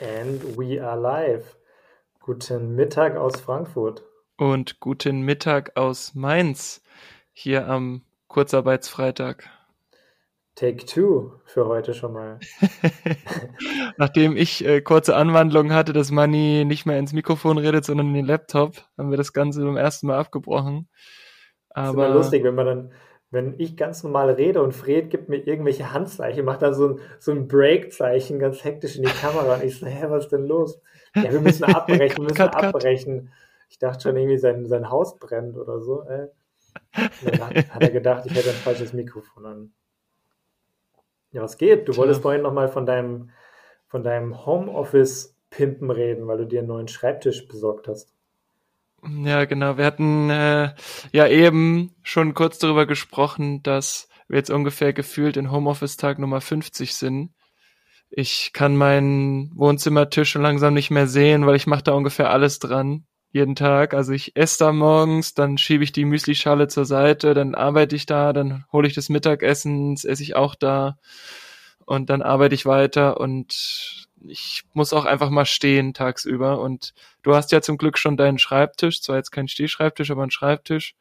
And we are live. Guten Mittag aus Frankfurt. Und guten Mittag aus Mainz, hier am Kurzarbeitsfreitag. Take two für heute schon mal. Nachdem ich äh, kurze Anwandlung hatte, dass Manni nicht mehr ins Mikrofon redet, sondern in den Laptop, haben wir das Ganze beim ersten Mal abgebrochen. Aber das ist immer lustig, wenn man dann wenn ich ganz normal rede und Fred gibt mir irgendwelche Handzeichen, macht dann so ein, so ein Break-Zeichen ganz hektisch in die Kamera und ich so, hä, was ist denn los? Ja, wir müssen abbrechen, wir müssen cut, abbrechen. Ich dachte schon irgendwie, sein, sein Haus brennt oder so. Äh. dann hat, hat, er gedacht, ich hätte ein falsches Mikrofon an. Ja, was geht? Du wolltest vorhin nochmal von deinem, von deinem Homeoffice-Pimpen reden, weil du dir einen neuen Schreibtisch besorgt hast. Ja, genau. Wir hatten äh, ja eben schon kurz darüber gesprochen, dass wir jetzt ungefähr gefühlt in Homeoffice-Tag Nummer 50 sind. Ich kann meinen Wohnzimmertisch schon langsam nicht mehr sehen, weil ich mache da ungefähr alles dran. Jeden Tag. Also ich esse da morgens, dann schiebe ich die Müslischale zur Seite, dann arbeite ich da, dann hole ich das Mittagessen, esse ich auch da und dann arbeite ich weiter und ich muss auch einfach mal stehen tagsüber. Und du hast ja zum Glück schon deinen Schreibtisch, zwar jetzt kein Stehschreibtisch, aber ein Schreibtisch.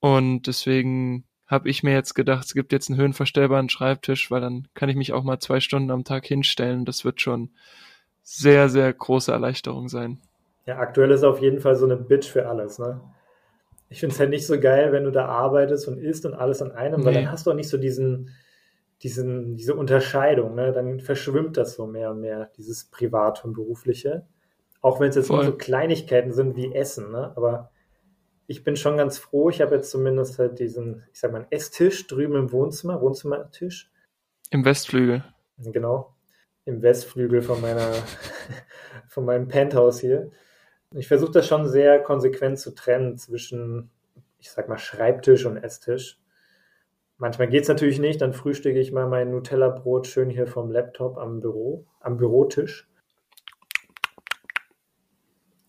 Und deswegen habe ich mir jetzt gedacht, es gibt jetzt einen höhenverstellbaren Schreibtisch, weil dann kann ich mich auch mal zwei Stunden am Tag hinstellen. Das wird schon sehr, sehr große Erleichterung sein. Ja, aktuell ist auf jeden Fall so eine Bitch für alles, ne? Ich finde es halt nicht so geil, wenn du da arbeitest und isst und alles an einem, nee. weil dann hast du auch nicht so diesen, diesen, diese Unterscheidung, ne? dann verschwimmt das so mehr und mehr, dieses Private und Berufliche. Auch wenn es jetzt nur so Kleinigkeiten sind wie Essen, ne? aber ich bin schon ganz froh, ich habe jetzt zumindest halt diesen, ich sag mal, Esstisch drüben im Wohnzimmer, Wohnzimmertisch. Im Westflügel. Genau, im Westflügel von meiner, von meinem Penthouse hier. Ich versuche das schon sehr konsequent zu trennen zwischen, ich sag mal, Schreibtisch und Esstisch Manchmal geht es natürlich nicht, dann frühstücke ich mal mein Nutella-Brot schön hier vom Laptop am Büro, am Bürotisch.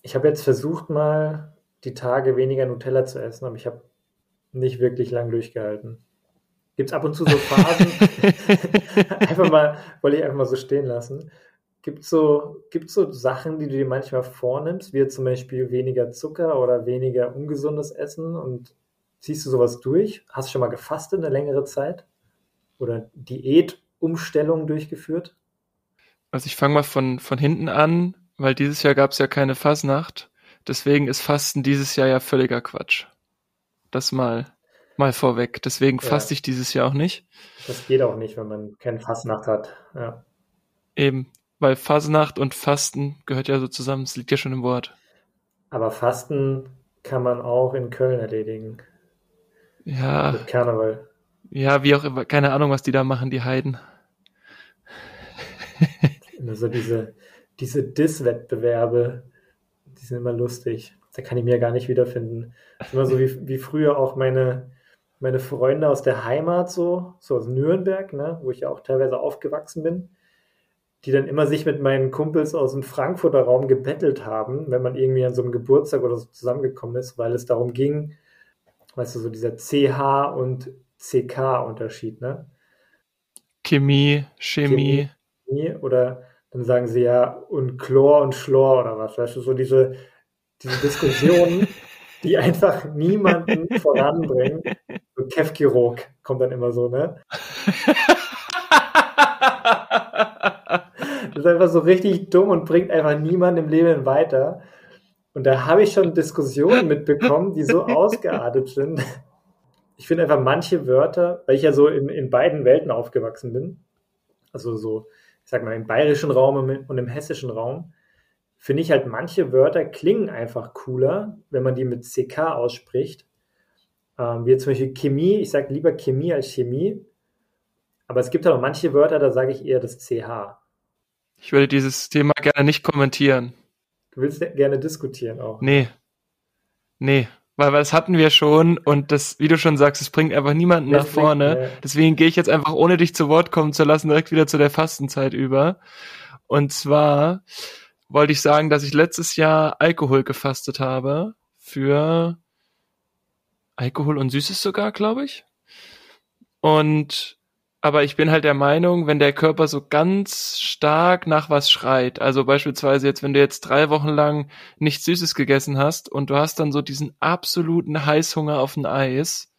Ich habe jetzt versucht mal die Tage weniger Nutella zu essen, aber ich habe nicht wirklich lang durchgehalten. Gibt es ab und zu so Phasen, einfach mal, wollte ich einfach mal so stehen lassen. Gibt es so, gibt's so Sachen, die du dir manchmal vornimmst, wie zum Beispiel weniger Zucker oder weniger ungesundes Essen und Ziehst du sowas durch? Hast du schon mal gefastet eine längere Zeit? Oder Diätumstellung durchgeführt? Also ich fange mal von, von hinten an, weil dieses Jahr gab es ja keine Fasnacht. Deswegen ist Fasten dieses Jahr ja völliger Quatsch. Das mal, mal vorweg. Deswegen ja. faste ich dieses Jahr auch nicht. Das geht auch nicht, wenn man keine Fastnacht hat. Ja. Eben, weil Fasnacht und Fasten gehört ja so zusammen. Es liegt ja schon im Wort. Aber Fasten kann man auch in Köln erledigen. Ja. Mit Karneval. Ja, wie auch immer, keine Ahnung, was die da machen, die Heiden. also diese, diese Diss-Wettbewerbe, die sind immer lustig. Da kann ich mir gar nicht wiederfinden. Das ist immer so wie, wie früher auch meine, meine Freunde aus der Heimat, so, so aus Nürnberg, ne, wo ich ja auch teilweise aufgewachsen bin, die dann immer sich mit meinen Kumpels aus dem Frankfurter Raum gebettelt haben, wenn man irgendwie an so einem Geburtstag oder so zusammengekommen ist, weil es darum ging, weißt du, so dieser CH und CK-Unterschied, ne? Chemie, Chemie. Chemie. Oder dann sagen sie ja und Chlor und Schlor oder was, weißt du, so diese, diese Diskussionen, die einfach niemanden voranbringen. So Kefkirok kommt dann immer so, ne? Das ist einfach so richtig dumm und bringt einfach niemanden im Leben weiter. Und da habe ich schon Diskussionen mitbekommen, die so ausgeartet sind. Ich finde einfach manche Wörter, weil ich ja so in, in beiden Welten aufgewachsen bin, also so, ich sag mal, im bayerischen Raum und im hessischen Raum, finde ich halt manche Wörter klingen einfach cooler, wenn man die mit CK ausspricht. Ähm, wie zum Beispiel Chemie, ich sage lieber Chemie als Chemie. Aber es gibt halt auch manche Wörter, da sage ich eher das CH. Ich würde dieses Thema gerne nicht kommentieren. Du willst gerne diskutieren auch. Nee. Nee. Weil, weil das hatten wir schon und das, wie du schon sagst, es bringt einfach niemanden nach vorne. Ja. Deswegen gehe ich jetzt einfach, ohne dich zu Wort kommen zu lassen, direkt wieder zu der Fastenzeit über. Und zwar wollte ich sagen, dass ich letztes Jahr Alkohol gefastet habe für Alkohol und Süßes sogar, glaube ich. Und Aber ich bin halt der Meinung, wenn der Körper so ganz stark nach was schreit, also beispielsweise jetzt, wenn du jetzt drei Wochen lang nichts Süßes gegessen hast und du hast dann so diesen absoluten Heißhunger auf ein Eis,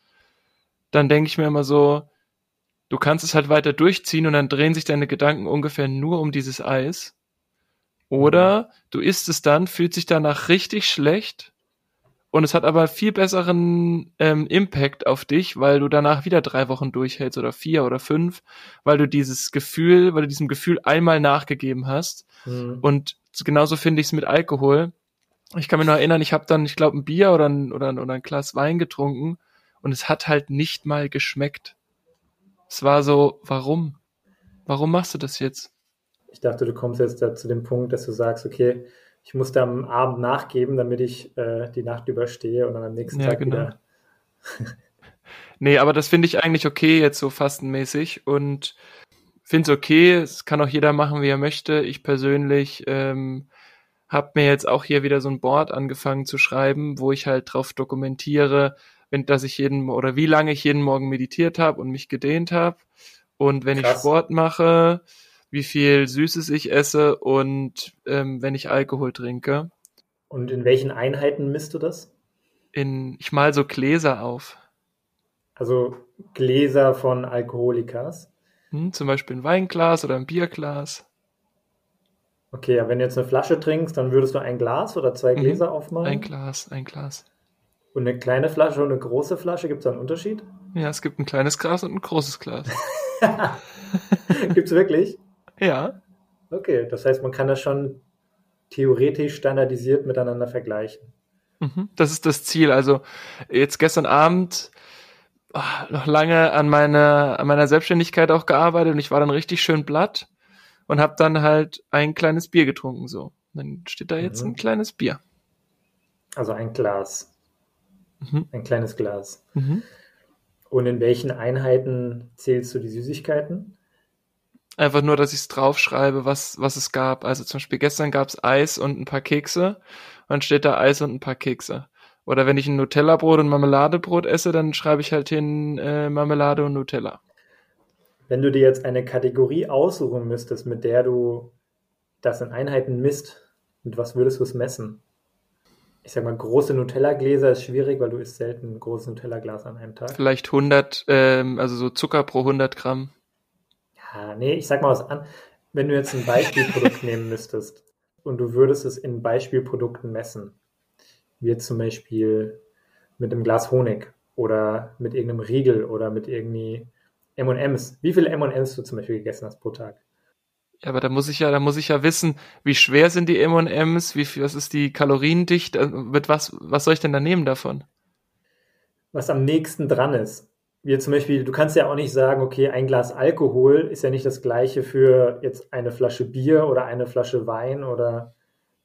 dann denke ich mir immer so, du kannst es halt weiter durchziehen und dann drehen sich deine Gedanken ungefähr nur um dieses Eis. Oder du isst es dann, fühlt sich danach richtig schlecht und es hat aber viel besseren ähm, Impact auf dich, weil du danach wieder drei Wochen durchhältst oder vier oder fünf, weil du dieses Gefühl, weil du diesem Gefühl einmal nachgegeben hast. Mhm. Und genauso finde ich es mit Alkohol. Ich kann mich noch erinnern, ich habe dann, ich glaube, ein Bier oder ein, oder, ein, oder ein Glas Wein getrunken und es hat halt nicht mal geschmeckt. Es war so, warum? Warum machst du das jetzt? Ich dachte, du kommst jetzt da zu dem Punkt, dass du sagst, okay, ich musste am Abend nachgeben, damit ich äh, die Nacht überstehe und dann am nächsten ja, Tag genau. wieder. nee, aber das finde ich eigentlich okay, jetzt so fastenmäßig und finde es okay. Es kann auch jeder machen, wie er möchte. Ich persönlich ähm, habe mir jetzt auch hier wieder so ein Board angefangen zu schreiben, wo ich halt drauf dokumentiere, wenn, dass ich jeden oder wie lange ich jeden Morgen meditiert habe und mich gedehnt habe. Und wenn Krass. ich Sport mache, wie viel Süßes ich esse und ähm, wenn ich Alkohol trinke. Und in welchen Einheiten misst du das? In, ich mal so Gläser auf. Also Gläser von Alkoholikas? Hm, zum Beispiel ein Weinglas oder ein Bierglas. Okay, ja, wenn du jetzt eine Flasche trinkst, dann würdest du ein Glas oder zwei mhm. Gläser mhm. aufmachen? Ein Glas, ein Glas. Und eine kleine Flasche und eine große Flasche, gibt es da einen Unterschied? Ja, es gibt ein kleines Glas und ein großes Glas. gibt es wirklich? Ja. Okay, das heißt, man kann das schon theoretisch standardisiert miteinander vergleichen. Mhm, das ist das Ziel. Also jetzt gestern Abend ach, noch lange an meiner, an meiner Selbstständigkeit auch gearbeitet und ich war dann richtig schön blatt und habe dann halt ein kleines Bier getrunken so. Dann steht da jetzt mhm. ein kleines Bier. Also ein Glas. Mhm. Ein kleines Glas. Mhm. Und in welchen Einheiten zählst du die Süßigkeiten? Einfach nur, dass ich es draufschreibe, was, was es gab. Also zum Beispiel gestern gab es Eis und ein paar Kekse. Und dann steht da Eis und ein paar Kekse. Oder wenn ich ein Nutella-Brot und Marmeladebrot esse, dann schreibe ich halt hin äh, Marmelade und Nutella. Wenn du dir jetzt eine Kategorie aussuchen müsstest, mit der du das in Einheiten misst, mit was würdest du es messen? Ich sag mal, große Nutella-Gläser ist schwierig, weil du isst selten ein großes Nutella-Glas an einem Tag. Vielleicht 100, ähm, also so Zucker pro 100 Gramm. Ja, nee, ich sag mal was an. Wenn du jetzt ein Beispielprodukt nehmen müsstest und du würdest es in Beispielprodukten messen, wie jetzt zum Beispiel mit einem Glas Honig oder mit irgendeinem Riegel oder mit irgendwie M&M's. Wie viele M&M's du zum Beispiel gegessen hast pro Tag? Ja, aber da muss ich ja, da muss ich ja wissen, wie schwer sind die M&M's, wie viel, was ist die Kaloriendicht, äh, mit was, was soll ich denn da nehmen davon? Was am nächsten dran ist wie zum Beispiel, du kannst ja auch nicht sagen, okay, ein Glas Alkohol ist ja nicht das gleiche für jetzt eine Flasche Bier oder eine Flasche Wein oder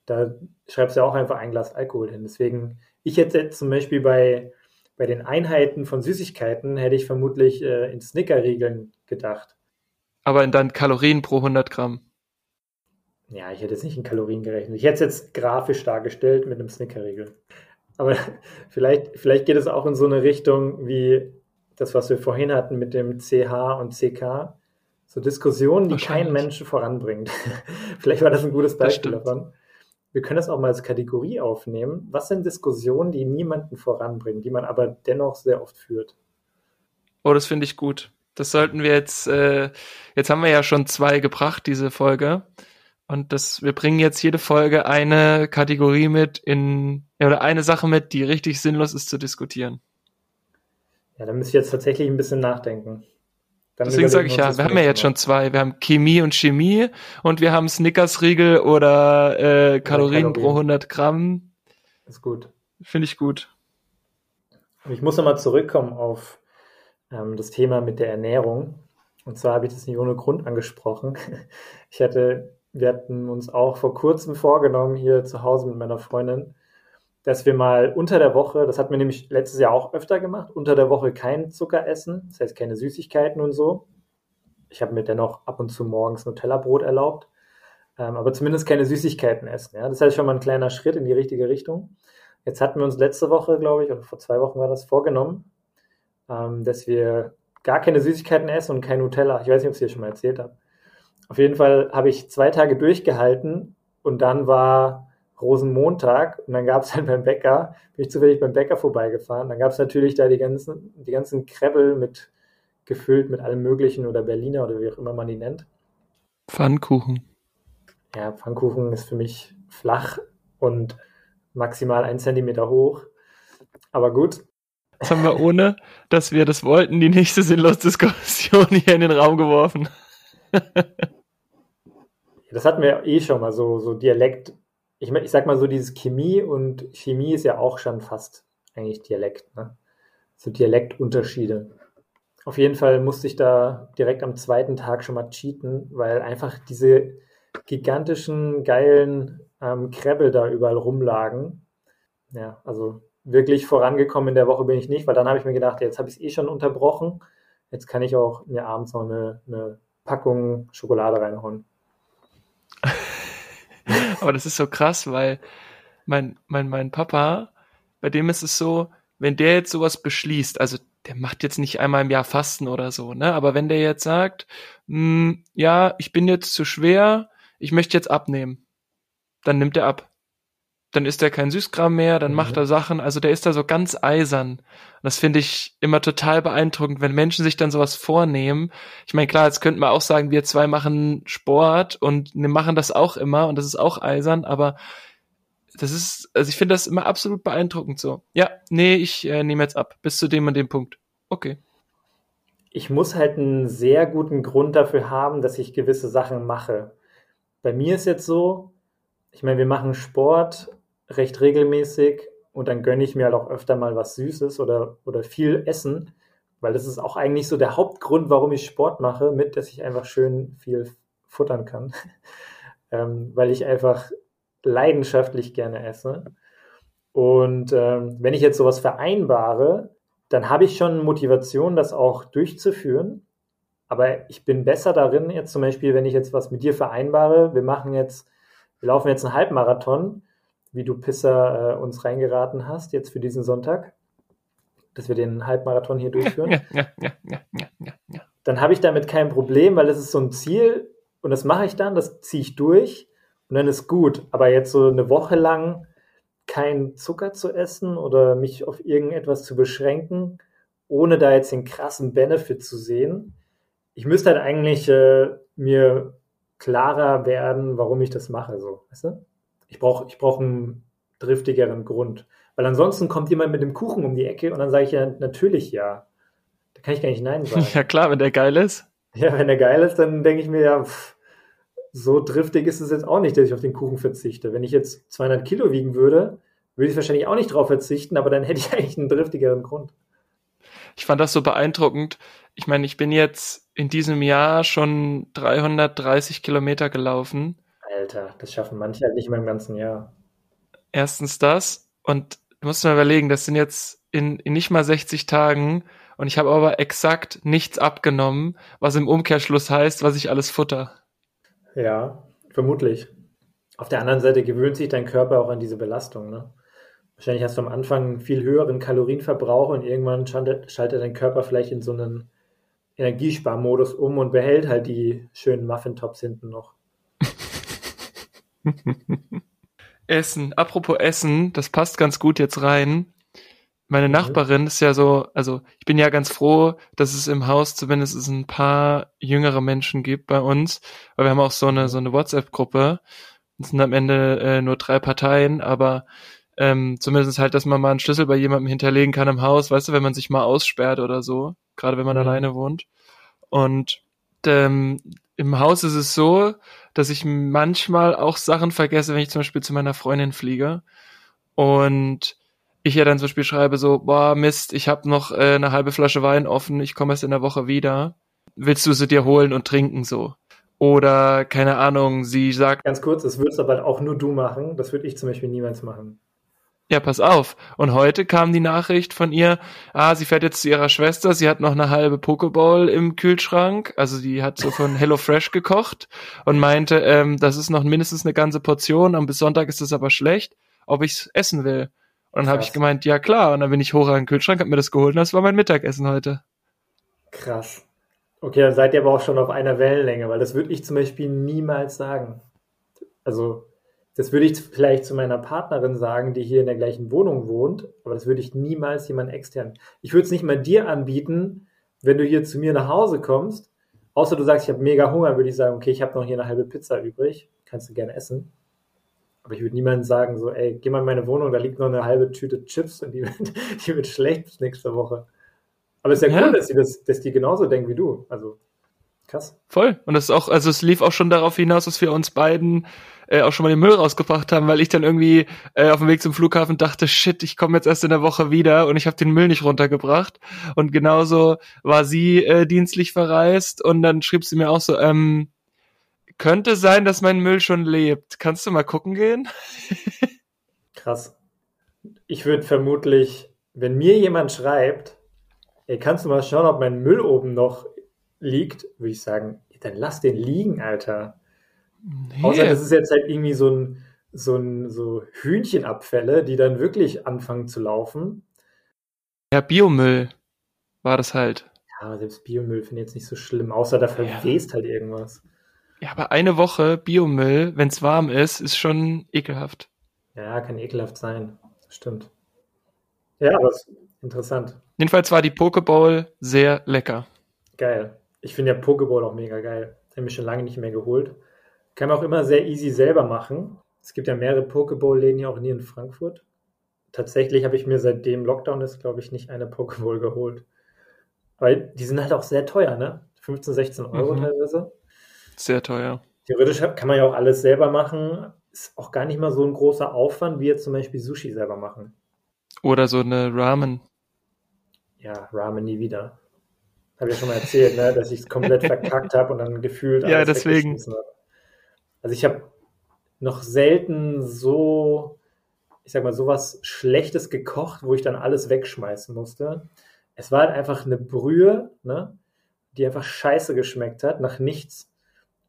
da schreibst du ja auch einfach ein Glas Alkohol hin. Deswegen, ich hätte jetzt zum Beispiel bei, bei den Einheiten von Süßigkeiten hätte ich vermutlich äh, in Snickerriegeln gedacht. Aber in dann Kalorien pro 100 Gramm. Ja, ich hätte jetzt nicht in Kalorien gerechnet. Ich hätte es jetzt grafisch dargestellt mit einem Snickerriegel. Aber vielleicht, vielleicht geht es auch in so eine Richtung wie das, was wir vorhin hatten mit dem CH und CK, so Diskussionen, die kein Mensch voranbringt. Vielleicht war das ein gutes Beispiel davon. Wir können das auch mal als Kategorie aufnehmen. Was sind Diskussionen, die niemanden voranbringen, die man aber dennoch sehr oft führt? Oh, das finde ich gut. Das sollten wir jetzt, äh, jetzt haben wir ja schon zwei gebracht, diese Folge. Und das, wir bringen jetzt jede Folge eine Kategorie mit in, oder eine Sache mit, die richtig sinnlos ist zu diskutieren. Ja, da müsste ich jetzt tatsächlich ein bisschen nachdenken. Dann Deswegen sage ich ja, wir haben ja jetzt schon zwei. Wir haben Chemie und Chemie und wir haben Snickers-Riegel oder äh, Kalorien, Kalorien pro 100 Gramm. Ist gut. Finde ich gut. Ich muss nochmal zurückkommen auf ähm, das Thema mit der Ernährung. Und zwar habe ich das nicht ohne Grund angesprochen. Ich hatte, wir hatten uns auch vor kurzem vorgenommen, hier zu Hause mit meiner Freundin, dass wir mal unter der Woche, das hatten wir nämlich letztes Jahr auch öfter gemacht, unter der Woche keinen Zucker essen, das heißt keine Süßigkeiten und so. Ich habe mir dennoch ab und zu morgens Nutella-Brot erlaubt, ähm, aber zumindest keine Süßigkeiten essen. Ja? Das heißt schon mal ein kleiner Schritt in die richtige Richtung. Jetzt hatten wir uns letzte Woche, glaube ich, oder vor zwei Wochen war das vorgenommen, ähm, dass wir gar keine Süßigkeiten esse und kein Nutella. Ich weiß nicht, ob ich es dir schon mal erzählt habe. Auf jeden Fall habe ich zwei Tage durchgehalten und dann war Rosenmontag und dann gab es dann beim Bäcker, bin ich zufällig beim Bäcker vorbeigefahren, dann gab es natürlich da die ganzen, die ganzen Krebbel mit gefüllt mit allem möglichen oder Berliner oder wie auch immer man die nennt. Pfannkuchen. Ja, Pfannkuchen ist für mich flach und maximal ein Zentimeter hoch. Aber gut. Das haben wir ohne, dass wir das wollten, die nächste sinnlose Diskussion hier in den Raum geworfen. das hatten wir eh schon mal, so, so Dialekt. Ich, ich sag mal so, dieses Chemie und Chemie ist ja auch schon fast eigentlich Dialekt, ne? So Dialektunterschiede. Auf jeden Fall musste ich da direkt am zweiten Tag schon mal cheaten, weil einfach diese gigantischen, geilen ähm, Krebbel da überall rumlagen. Ja, also wirklich vorangekommen in der Woche bin ich nicht, weil dann habe ich mir gedacht, jetzt habe ich es eh schon unterbrochen. Jetzt kann ich auch mir abends noch eine, eine Packung Schokolade reinhauen. Aber das ist so krass, weil mein, mein, mein Papa, bei dem ist es so, wenn der jetzt sowas beschließt, also der macht jetzt nicht einmal im Jahr Fasten oder so, ne? Aber wenn der jetzt sagt, mh, hm, ja, ich bin jetzt zu schwer, ich möchte jetzt abnehmen, dann nimmt er ab. Dann isst er kein Süßkram mehr, dann mhm. macht er Sachen, also der ist da so ganz eisern. Das finde ich immer total beeindruckend, wenn Menschen sich dann sowas vornehmen. Ich meine, klar, jetzt könnten wir auch sagen, wir zwei machen Sport und machen das auch immer und das ist auch eisern, aber das ist, also ich finde das immer absolut beeindruckend so. Ja, nee, ich äh, nehme jetzt ab, bis zu dem und dem Punkt. Okay. Ich muss halt einen sehr guten Grund dafür haben, dass ich gewisse Sachen mache. Bei mir ist jetzt so, ich meine, wir machen Sport recht regelmäßig und dann gönne ich mir halt auch öfter mal was Süßes oder, oder viel Essen, weil das ist auch eigentlich so der Hauptgrund, warum ich Sport mache, mit, dass ich einfach schön viel futtern kann. ähm, weil ich einfach leidenschaftlich gerne esse. Und ähm, wenn ich jetzt sowas vereinbare, dann habe ich schon Motivation, das auch durchzuführen. Aber ich bin besser darin, jetzt zum Beispiel, wenn ich jetzt was mit dir vereinbare, wir machen jetzt, wir laufen jetzt einen Halbmarathon, wie du Pisser äh, uns reingeraten hast, jetzt für diesen Sonntag, dass wir den Halbmarathon hier durchführen. Ja, ja, ja, ja, ja, ja. Dann habe ich damit kein Problem, weil es ist so ein Ziel und das mache ich dann, das ziehe ich durch und dann ist gut. Aber jetzt so eine Woche lang kein Zucker zu essen oder mich auf irgendetwas zu beschränken, ohne da jetzt den krassen Benefit zu sehen. Ich müsste halt eigentlich äh, mir klarer werden, warum ich das mache, so, weißt du? Ich brauche ich brauch einen driftigeren Grund. Weil ansonsten kommt jemand mit dem Kuchen um die Ecke und dann sage ich ja natürlich ja. Da kann ich gar nicht Nein sagen. Ja klar, wenn der geil ist. Ja, wenn der geil ist, dann denke ich mir ja, pff, so driftig ist es jetzt auch nicht, dass ich auf den Kuchen verzichte. Wenn ich jetzt 200 Kilo wiegen würde, würde ich wahrscheinlich auch nicht drauf verzichten, aber dann hätte ich eigentlich einen driftigeren Grund. Ich fand das so beeindruckend. Ich meine, ich bin jetzt in diesem Jahr schon 330 Kilometer gelaufen. Alter, das schaffen manche halt nicht mehr im ganzen Jahr. Erstens das und du musst mal überlegen, das sind jetzt in, in nicht mal 60 Tagen und ich habe aber exakt nichts abgenommen, was im Umkehrschluss heißt, was ich alles futter. Ja, vermutlich. Auf der anderen Seite gewöhnt sich dein Körper auch an diese Belastung. Ne? Wahrscheinlich hast du am Anfang einen viel höheren Kalorienverbrauch und irgendwann schaltet, schaltet dein Körper vielleicht in so einen Energiesparmodus um und behält halt die schönen Muffin-Tops hinten noch. Essen. Apropos Essen, das passt ganz gut jetzt rein. Meine mhm. Nachbarin ist ja so, also ich bin ja ganz froh, dass es im Haus zumindest ein paar jüngere Menschen gibt bei uns, weil wir haben auch so eine so eine WhatsApp-Gruppe. Es sind am Ende äh, nur drei Parteien, aber ähm, zumindest halt, dass man mal einen Schlüssel bei jemandem hinterlegen kann im Haus, weißt du, wenn man sich mal aussperrt oder so, gerade wenn man mhm. alleine wohnt. Und ähm, im Haus ist es so, dass ich manchmal auch Sachen vergesse, wenn ich zum Beispiel zu meiner Freundin fliege. Und ich ja dann zum Beispiel schreibe so, boah, Mist, ich habe noch äh, eine halbe Flasche Wein offen, ich komme erst in der Woche wieder. Willst du sie dir holen und trinken so? Oder, keine Ahnung, sie sagt. Ganz kurz, das würdest aber auch nur du machen. Das würde ich zum Beispiel niemals machen. Ja, pass auf. Und heute kam die Nachricht von ihr, ah, sie fährt jetzt zu ihrer Schwester, sie hat noch eine halbe Pokeball im Kühlschrank, also die hat so von HelloFresh gekocht und meinte, ähm, das ist noch mindestens eine ganze Portion und bis Sonntag ist es aber schlecht, ob ich's essen will. Und dann habe ich gemeint, ja klar. Und dann bin ich hoch an den Kühlschrank, hab mir das geholt und das war mein Mittagessen heute. Krass. Okay, dann seid ihr aber auch schon auf einer Wellenlänge, weil das würde ich zum Beispiel niemals sagen. Also, das würde ich vielleicht zu meiner Partnerin sagen, die hier in der gleichen Wohnung wohnt, aber das würde ich niemals jemand extern. Ich würde es nicht mal dir anbieten, wenn du hier zu mir nach Hause kommst, außer du sagst, ich habe mega Hunger, würde ich sagen, okay, ich habe noch hier eine halbe Pizza übrig, kannst du gerne essen. Aber ich würde niemandem sagen, so, ey, geh mal in meine Wohnung, da liegt noch eine halbe Tüte Chips und die wird, die wird schlecht bis nächste Woche. Aber es ist ja, ja. cool, dass die, das, dass die genauso denken wie du. Also krass. Voll. Und das ist auch, also es lief auch schon darauf hinaus, dass wir uns beiden äh, auch schon mal den Müll rausgebracht haben, weil ich dann irgendwie äh, auf dem Weg zum Flughafen dachte, shit, ich komme jetzt erst in der Woche wieder und ich habe den Müll nicht runtergebracht. Und genauso war sie äh, dienstlich verreist und dann schrieb sie mir auch so, ähm, könnte sein, dass mein Müll schon lebt. Kannst du mal gucken gehen? Krass. Ich würde vermutlich, wenn mir jemand schreibt, ey, kannst du mal schauen, ob mein Müll oben noch liegt, würde ich sagen, dann lass den liegen, Alter. Nee. Außer das ist jetzt halt irgendwie so ein, so ein so Hühnchenabfälle, die dann wirklich anfangen zu laufen. Ja, Biomüll war das halt. Ja, selbst Biomüll finde ich jetzt nicht so schlimm, außer da verwest ja. halt irgendwas. Ja, aber eine Woche Biomüll, wenn es warm ist, ist schon ekelhaft. Ja, kann ekelhaft sein. Stimmt. Ja, aber ist interessant. Jedenfalls war die Pokeball sehr lecker. Geil. Ich finde ja Pokeball auch mega geil. Habe ich schon lange nicht mehr geholt. Kann man auch immer sehr easy selber machen. Es gibt ja mehrere Pokeball-Läden hier auch nie in Frankfurt. Tatsächlich habe ich mir seitdem Lockdown ist, glaube ich, nicht eine Pokeball geholt. Weil die sind halt auch sehr teuer, ne? 15, 16 Euro mhm. teilweise. Sehr teuer. Theoretisch kann man ja auch alles selber machen. Ist auch gar nicht mal so ein großer Aufwand, wie jetzt zum Beispiel Sushi selber machen. Oder so eine Ramen. Ja, Ramen nie wieder. Habe ich ja schon mal erzählt, ne? dass ich es komplett verkackt habe und dann gefühlt alles Ja, deswegen. Also ich habe noch selten so, ich sag mal, sowas Schlechtes gekocht, wo ich dann alles wegschmeißen musste. Es war halt einfach eine Brühe, ne, die einfach scheiße geschmeckt hat, nach nichts.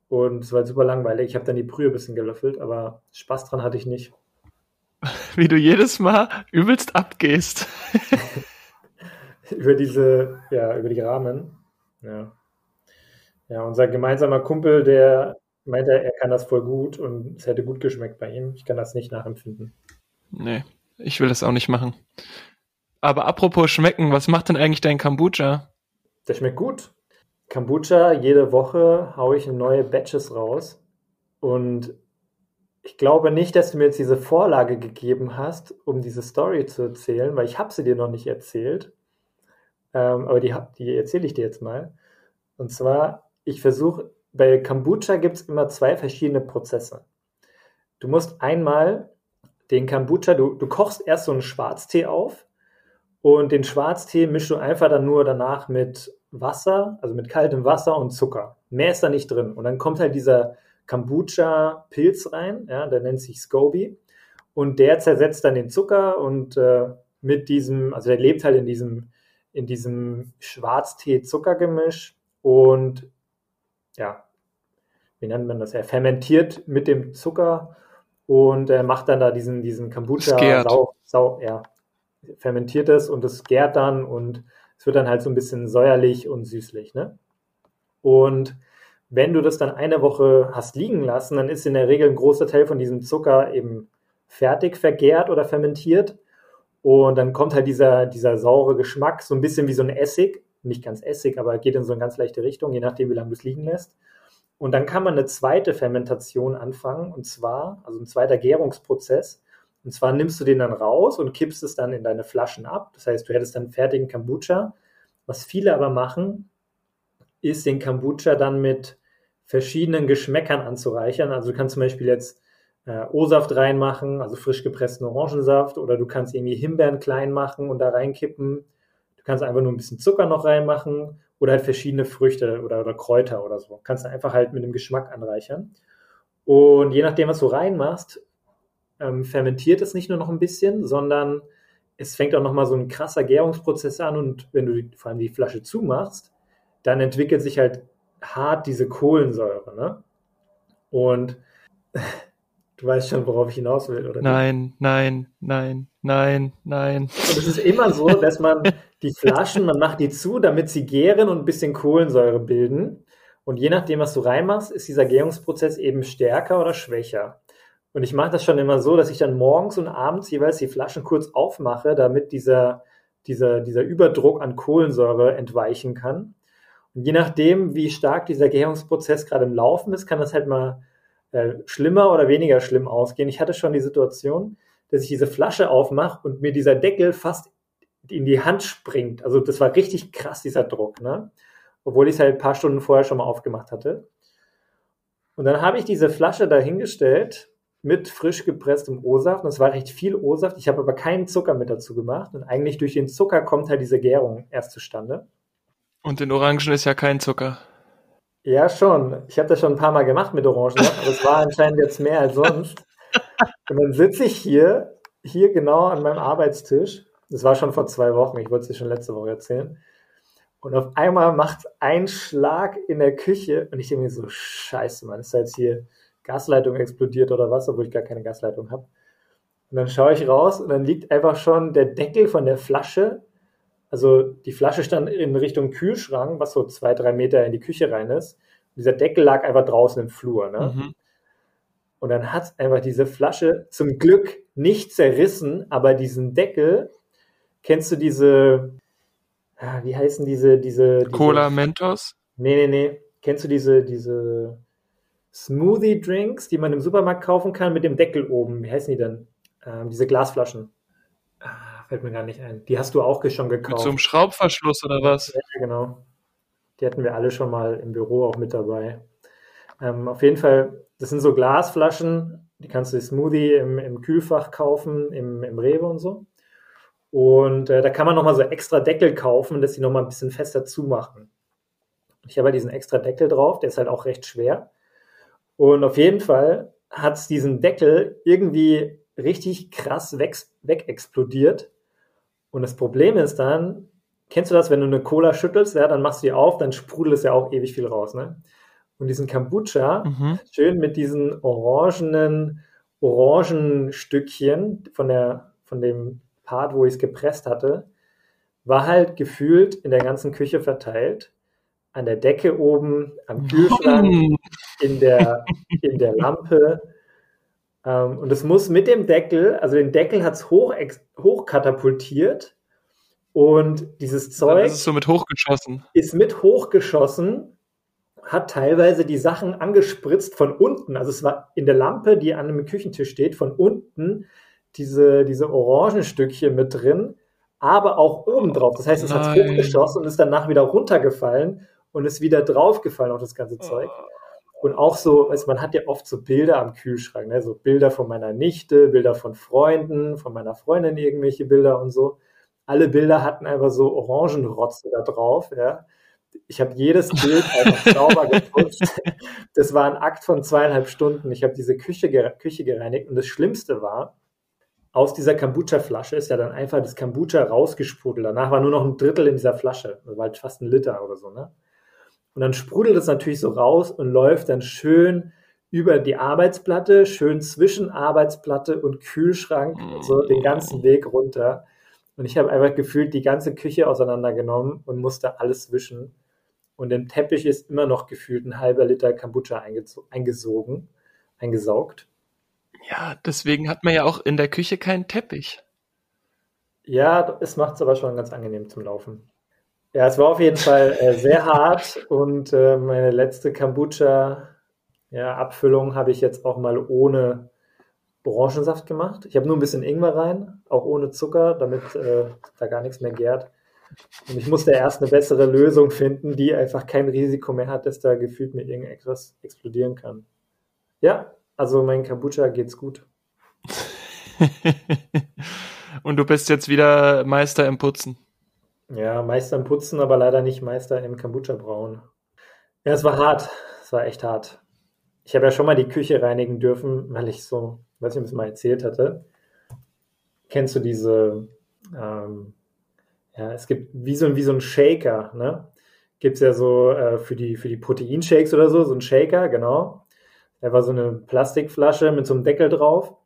Und es war super langweilig. Ich habe dann die Brühe ein bisschen gelöffelt, aber Spaß dran hatte ich nicht. Wie du jedes Mal übelst abgehst. über diese, ja, über die Rahmen. Ja. Ja, unser gemeinsamer Kumpel, der meinte, er kann das voll gut und es hätte gut geschmeckt bei ihm. Ich kann das nicht nachempfinden. Nee, ich will das auch nicht machen. Aber apropos schmecken, was macht denn eigentlich dein Kombucha? Der schmeckt gut. Kombucha, jede Woche haue ich neue Batches raus. Und ich glaube nicht, dass du mir jetzt diese Vorlage gegeben hast, um diese Story zu erzählen, weil ich habe sie dir noch nicht erzählt. Ähm, aber die, die erzähle ich dir jetzt mal. Und zwar, ich versuche bei Kombucha gibt es immer zwei verschiedene Prozesse. Du musst einmal den Kombucha, du, du kochst erst so einen Schwarztee auf und den Schwarztee mischst du einfach dann nur danach mit Wasser, also mit kaltem Wasser und Zucker. Mehr ist da nicht drin. Und dann kommt halt dieser Kombucha-Pilz rein, ja, der nennt sich Scoby. Und der zersetzt dann den Zucker und äh, mit diesem, also der lebt halt in diesem, in diesem Schwarztee-Zuckergemisch und ja, wie nennt man das? Er fermentiert mit dem Zucker und er macht dann da diesen, diesen Kombucha sau, sau, ja, fermentiert es und es gärt dann und es wird dann halt so ein bisschen säuerlich und süßlich, ne? Und wenn du das dann eine Woche hast liegen lassen, dann ist in der Regel ein großer Teil von diesem Zucker eben fertig vergärt oder fermentiert. Und dann kommt halt dieser, dieser saure Geschmack, so ein bisschen wie so ein Essig. Nicht ganz Essig, aber geht in so eine ganz leichte Richtung, je nachdem, wie lange du es liegen lässt. Und dann kann man eine zweite Fermentation anfangen, und zwar, also ein zweiter Gärungsprozess. Und zwar nimmst du den dann raus und kippst es dann in deine Flaschen ab. Das heißt, du hättest dann fertigen Kombucha. Was viele aber machen, ist den Kombucha dann mit verschiedenen Geschmäckern anzureichern. Also du kannst zum Beispiel jetzt äh, O-Saft reinmachen, also frisch gepressten Orangensaft, oder du kannst irgendwie Himbeeren klein machen und da reinkippen. Du kannst einfach nur ein bisschen Zucker noch reinmachen oder halt verschiedene Früchte oder, oder Kräuter oder so. Kannst du einfach halt mit dem Geschmack anreichern. Und je nachdem, was du reinmachst, ähm, fermentiert es nicht nur noch ein bisschen, sondern es fängt auch nochmal so ein krasser Gärungsprozess an und wenn du vor allem die Flasche zumachst, dann entwickelt sich halt hart diese Kohlensäure. Ne? Und du weißt schon, worauf ich hinaus will, oder? Nein, nein, nein, nein, nein. Und es ist immer so, dass man die Flaschen, man macht die zu, damit sie gären und ein bisschen Kohlensäure bilden. Und je nachdem, was du reinmachst, ist dieser Gärungsprozess eben stärker oder schwächer. Und ich mache das schon immer so, dass ich dann morgens und abends jeweils die Flaschen kurz aufmache, damit dieser, dieser, dieser Überdruck an Kohlensäure entweichen kann. Und je nachdem, wie stark dieser Gärungsprozess gerade im Laufen ist, kann das halt mal äh, schlimmer oder weniger schlimm ausgehen. Ich hatte schon die Situation, dass ich diese Flasche aufmache und mir dieser Deckel fast in die Hand springt. Also das war richtig krass, dieser Druck, ne? Obwohl ich es halt ein paar Stunden vorher schon mal aufgemacht hatte. Und dann habe ich diese Flasche dahingestellt mit frisch gepresstem O-Saft. Und es war recht viel O-Saft. Ich habe aber keinen Zucker mit dazu gemacht. Und eigentlich durch den Zucker kommt halt diese Gärung erst zustande. Und in Orangen ist ja kein Zucker. Ja, schon. Ich habe das schon ein paar Mal gemacht mit Orangen, aber es war anscheinend jetzt mehr als sonst. Und dann sitze ich hier, hier genau an meinem Arbeitstisch. Das war schon vor zwei Wochen, ich wollte es dir schon letzte Woche erzählen. Und auf einmal macht es einen Schlag in der Küche und ich denke mir so, scheiße, Mann, ist da jetzt hier Gasleitung explodiert oder was, obwohl ich gar keine Gasleitung habe. Und dann schaue ich raus und dann liegt einfach schon der Deckel von der Flasche also die Flasche stand in Richtung Kühlschrank, was so zwei, drei Meter in die Küche rein ist. Und dieser Deckel lag einfach draußen im Flur. Ne? Mhm. Und dann hat einfach diese Flasche zum Glück nicht zerrissen, aber diesen Deckel, kennst du diese, ah, wie heißen diese, diese, diese Cola Mentos? Nee, nee, nee. Kennst du diese, diese Smoothie Drinks, die man im Supermarkt kaufen kann mit dem Deckel oben? Wie heißen die denn? Ähm, diese Glasflaschen. Ah, fällt mir gar nicht ein. Die hast du auch schon gekauft. Mit so einem Schraubverschluss oder was? Ja, genau. Die hatten wir alle schon mal im Büro auch mit dabei. Ähm, auf jeden Fall, das sind so Glasflaschen, die kannst du Smoothie im, im Kühlfach kaufen, im, im Rewe und so. Und äh, da kann man nochmal so extra Deckel kaufen, dass die nochmal ein bisschen fester zumachen. Ich habe halt diesen extra Deckel drauf, der ist halt auch recht schwer. Und auf jeden Fall hat es diesen Deckel irgendwie richtig krass weg, weg explodiert. Und das Problem ist dann, kennst du das, wenn du eine Cola schüttelst, ja, dann machst du die auf, dann sprudelt es ja auch ewig viel raus, ne? Und diesen Kombucha, mhm. schön mit diesen orangenen Orangenstückchen von der, von dem Part, wo ich es gepresst hatte, war halt gefühlt in der ganzen Küche verteilt. An der Decke oben, am Kühlschrank, in der, in der Lampe. Ähm, und es muss mit dem Deckel, also den Deckel hat es hoch, hoch katapultiert und dieses Zeug. Ist so mit hochgeschossen. Ist mit hochgeschossen, hat teilweise die Sachen angespritzt von unten. Also es war in der Lampe, die an einem Küchentisch steht, von unten diese, diese Orangenstückchen mit drin, aber auch oben drauf. Das heißt, es hat hochgeschossen und ist danach wieder runtergefallen und ist wieder draufgefallen auf das ganze Zeug. Oh. Und auch so, also man hat ja oft so Bilder am Kühlschrank, ne? so Bilder von meiner Nichte, Bilder von Freunden, von meiner Freundin irgendwelche Bilder und so. Alle Bilder hatten einfach so Orangenrotze da drauf, ja. Ich habe jedes Bild einfach sauber geputzt. Das war ein Akt von zweieinhalb Stunden. Ich habe diese Küche, Küche gereinigt und das Schlimmste war, aus dieser Kombucha-Flasche ist ja dann einfach das Kombucha rausgesprudelt. Danach war nur noch ein Drittel in dieser Flasche. Das war halt fast ein Liter oder so, ne? Und dann sprudelt es natürlich so raus und läuft dann schön über die Arbeitsplatte, schön zwischen Arbeitsplatte und Kühlschrank, so den ganzen Weg runter. Und ich habe einfach gefühlt die ganze Küche auseinandergenommen und musste alles wischen. Und im Teppich ist immer noch gefühlt ein halber Liter Kombucha eingesogen, eingesaugt. Ja, deswegen hat man ja auch in der Küche keinen Teppich. Ja, es macht es aber schon ganz angenehm zum Laufen. Ja, es war auf jeden Fall äh, sehr hart und äh, meine letzte Kombucha-Abfüllung ja, habe ich jetzt auch mal ohne Orangensaft gemacht. Ich habe nur ein bisschen Ingwer rein, auch ohne Zucker, damit äh, da gar nichts mehr gärt. Und ich musste erst eine bessere Lösung finden, die einfach kein Risiko mehr hat, dass da gefühlt mit irgendetwas explodieren kann. Ja, also mein Kombucha geht's gut. und du bist jetzt wieder Meister im Putzen. Ja, Meister im Putzen, aber leider nicht Meister im Kombucha brauen. Ja, es war hart. Es war echt hart. Ich habe ja schon mal die Küche reinigen dürfen, weil ich so, weiß nicht, ob ich es mal erzählt hatte. Kennst du diese, ähm, ja, es gibt wie so, wie so ein Shaker, ne? Gibt es ja so äh, für die, für die Proteinshakes oder so, so ein Shaker, genau. Da war so eine Plastikflasche mit so einem Deckel drauf.